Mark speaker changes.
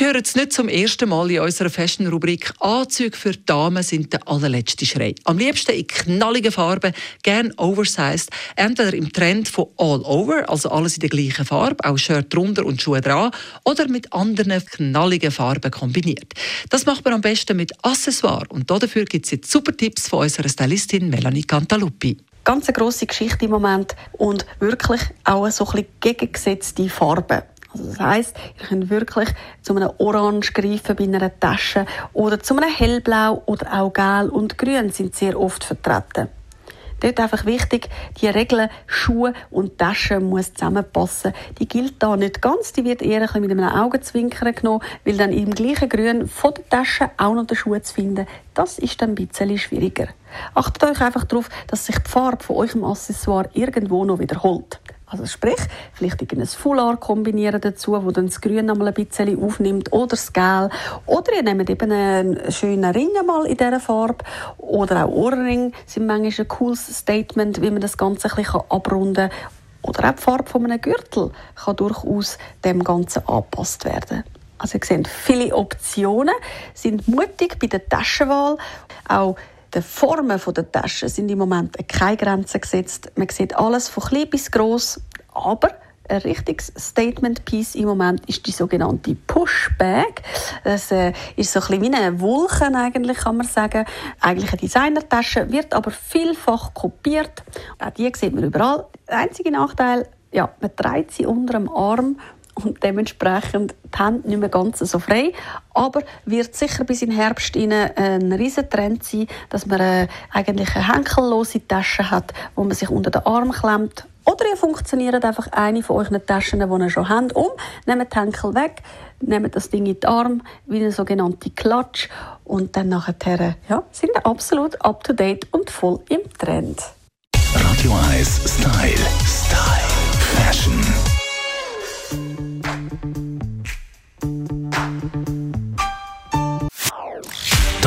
Speaker 1: Wir hören es nicht zum ersten Mal in unserer Fashion-Rubrik «Anzüge für Damen sind der allerletzte Schrei». Am liebsten in knalligen Farben, gern oversized, entweder im Trend von all over, also alles in der gleichen Farbe, auch Shirt drunter und Schuhe dran, oder mit anderen knalligen Farben kombiniert. Das macht man am besten mit Accessoires und dafür gibt es jetzt super Tipps von unserer Stylistin Melanie Cantaluppi
Speaker 2: ganz eine grosse Geschichte im Moment und wirklich auch so ein bisschen gegengesetzte Farben. Also das heisst, ihr könnt wirklich zu einem Orange greifen bei einer Tasche oder zu einem Hellblau oder auch Gel und Grün sind sehr oft vertreten. Dort einfach wichtig, die Regeln Schuhe und Taschen muss zusammenpassen. Die gilt da nicht ganz, die wird eher ein mit einem Augenzwinkern genommen, weil dann im gleichen Grün von der Tasche auch noch den Schuh zu finden, das ist dann ein bisschen schwieriger. Achtet euch einfach darauf, dass sich die Farbe von eurem Accessoire irgendwo noch wiederholt. Also sprich, vielleicht ein Foulard kombinieren dazu, wo dann das Grün noch ein bisschen aufnimmt oder das Gel. Oder ihr nehmt eben einen schönen Ring mal in dieser Farbe. Oder auch Ohrring sind manchmal ein cooles Statement, wie man das Ganze ein bisschen abrunden kann. Oder auch die Farbe von einem Gürtel kann durchaus dem Ganzen angepasst werden. Also ihr seht, viele Optionen sind mutig bei der Taschenwahl. Auch den Formen der Taschen sind im Moment keine Grenzen gesetzt. Man sieht alles von klein bis gross, aber ein richtiges Statement-Piece im Moment ist die sogenannte Pushbag. Das äh, ist so ein bisschen wie eine Wulchen eigentlich, kann man sagen. Eigentlich eine Designertasche, wird aber vielfach kopiert. Auch die sieht man überall. Der einzige Nachteil, ja, man trägt sie unter dem Arm und dementsprechend die Hände nicht mehr ganz so frei. Aber wird sicher bis in den Herbst ein riesen Trend sein, dass man äh, eigentlich eine henkellose Tasche hat, wo man sich unter den Arm klemmt. Oder ihr funktioniert einfach eine von euren Taschen, die ihr schon habt, um, nehmt die Henkel weg, nehmt das Ding in den Arm, wie eine sogenannte Klatsch und dann nachher ja, sind ihr absolut up-to-date und voll im Trend.
Speaker 3: Radio 1 Style. Style.